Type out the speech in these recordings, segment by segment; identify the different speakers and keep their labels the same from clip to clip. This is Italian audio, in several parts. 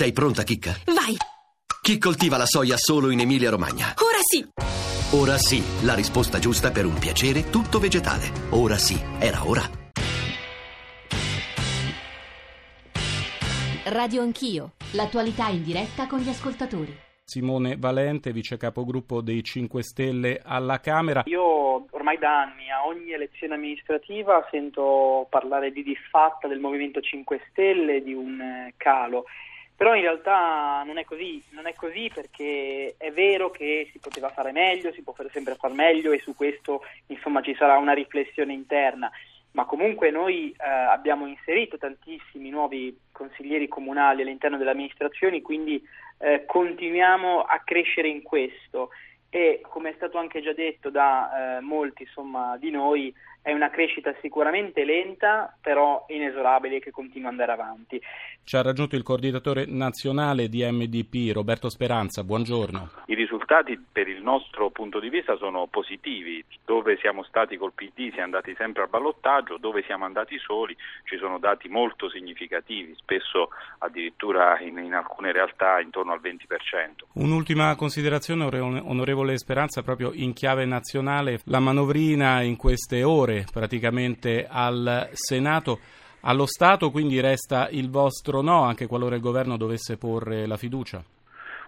Speaker 1: Sei pronta, Chicca?
Speaker 2: Vai!
Speaker 1: Chi coltiva la soia solo in Emilia-Romagna?
Speaker 2: Ora sì!
Speaker 1: Ora sì, la risposta giusta per un piacere tutto vegetale. Ora sì, era ora.
Speaker 3: Radio Anch'io, l'attualità in diretta con gli ascoltatori.
Speaker 4: Simone Valente, vice capogruppo dei 5 Stelle alla Camera.
Speaker 5: Io ormai da anni a ogni elezione amministrativa sento parlare di disfatta del Movimento 5 Stelle, di un eh, calo. Però in realtà non è così, non è così perché è vero che si poteva fare meglio, si può sempre fare meglio e su questo insomma ci sarà una riflessione interna. Ma comunque noi eh, abbiamo inserito tantissimi nuovi consiglieri comunali all'interno delle amministrazioni, quindi eh, continuiamo a crescere in questo e come è stato anche già detto da eh, molti insomma, di noi, è una crescita sicuramente lenta, però inesorabile che continua ad andare avanti.
Speaker 4: Ci ha raggiunto il coordinatore nazionale di MDP, Roberto Speranza. Buongiorno.
Speaker 6: I risultati per il nostro punto di vista sono positivi. Dove siamo stati col PD siamo andati sempre al ballottaggio, dove siamo andati soli ci sono dati molto significativi, spesso addirittura in, in alcune realtà intorno al 20%.
Speaker 4: Un'ultima considerazione, onorevole Speranza, proprio in chiave nazionale. La manovrina in queste ore praticamente al Senato. Allo Stato quindi resta il vostro no, anche qualora il governo dovesse porre la fiducia?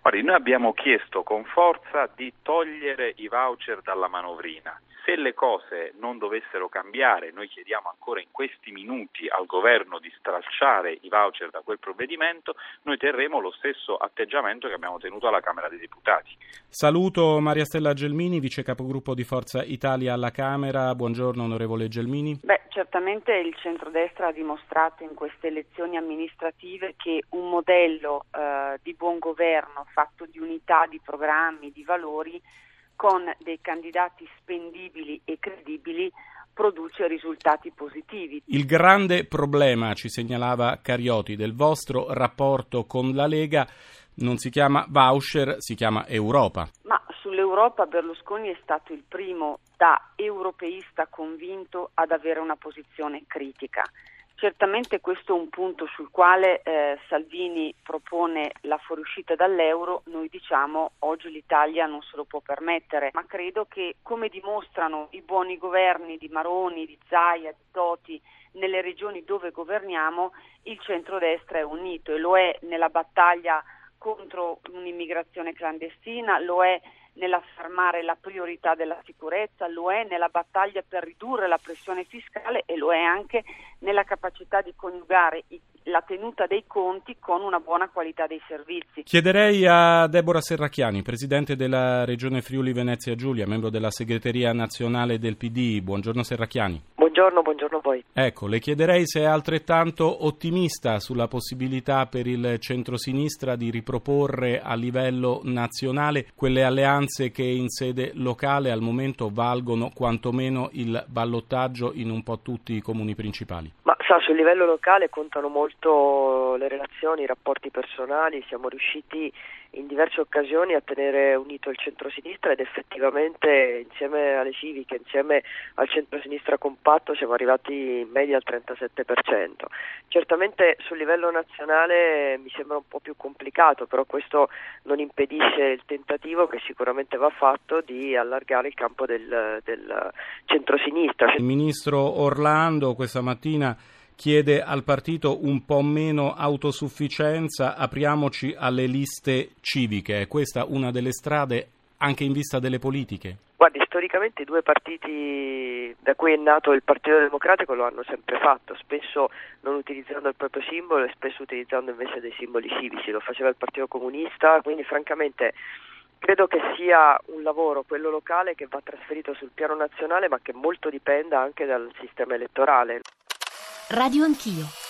Speaker 6: Guardi, noi abbiamo chiesto con forza di togliere i voucher dalla manovrina se le cose non dovessero cambiare, noi chiediamo ancora in questi minuti al governo di stralciare i voucher da quel provvedimento, noi terremo lo stesso atteggiamento che abbiamo tenuto alla Camera dei Deputati.
Speaker 4: Saluto Maria Stella Gelmini, vice capogruppo di Forza Italia alla Camera. Buongiorno onorevole Gelmini.
Speaker 7: Beh, certamente il centrodestra ha dimostrato in queste elezioni amministrative che un modello eh, di buon governo fatto di unità, di programmi, di valori con dei candidati spendibili e credibili produce risultati positivi.
Speaker 4: Il grande problema, ci segnalava Carioti, del vostro rapporto con la Lega non si chiama voucher, si chiama Europa.
Speaker 7: Ma sull'Europa Berlusconi è stato il primo da europeista convinto ad avere una posizione critica. Certamente questo è un punto sul quale eh, Salvini propone la fuoriuscita dall'euro, noi diciamo oggi l'Italia non se lo può permettere, ma credo che come dimostrano i buoni governi di Maroni, di Zaia, di Toti nelle regioni dove governiamo, il centrodestra è unito e lo è nella battaglia contro un'immigrazione clandestina, lo è nell'affermare la priorità della sicurezza, lo è nella battaglia per ridurre la pressione fiscale e lo è anche nella capacità di coniugare la tenuta dei conti con una buona qualità dei servizi.
Speaker 4: Chiederei a Deborah Serracchiani, Presidente della Regione Friuli Venezia Giulia, membro della segreteria nazionale del PD. Buongiorno Serracchiani.
Speaker 8: Buongiorno, buongiorno a voi.
Speaker 4: Ecco, le chiederei se è altrettanto ottimista sulla possibilità per il centrosinistra di riproporre a livello nazionale quelle alleanze che in sede locale al momento valgono quantomeno il ballottaggio in un po' tutti i comuni principali.
Speaker 8: Ma sa, sul livello locale contano molto le relazioni, i rapporti personali, siamo riusciti in diverse occasioni a tenere unito il centrosinistra ed effettivamente insieme alle civiche, insieme al centrosinistra compatto siamo arrivati in media al 37%. Certamente sul livello nazionale mi sembra un po' più complicato, però questo non impedisce il tentativo che sicuramente va fatto di allargare il campo del, del centrosinistra.
Speaker 4: Il ministro Orlando questa mattina chiede al partito un po' meno autosufficienza, apriamoci alle liste civiche. È questa una delle strade anche in vista delle politiche?
Speaker 8: Guardi, storicamente i due partiti da cui è nato il Partito Democratico lo hanno sempre fatto, spesso non utilizzando il proprio simbolo e spesso utilizzando invece dei simboli civici, lo faceva il Partito Comunista, quindi francamente credo che sia un lavoro, quello locale, che va trasferito sul piano nazionale ma che molto dipenda anche dal sistema elettorale.
Speaker 3: Radio Anch'io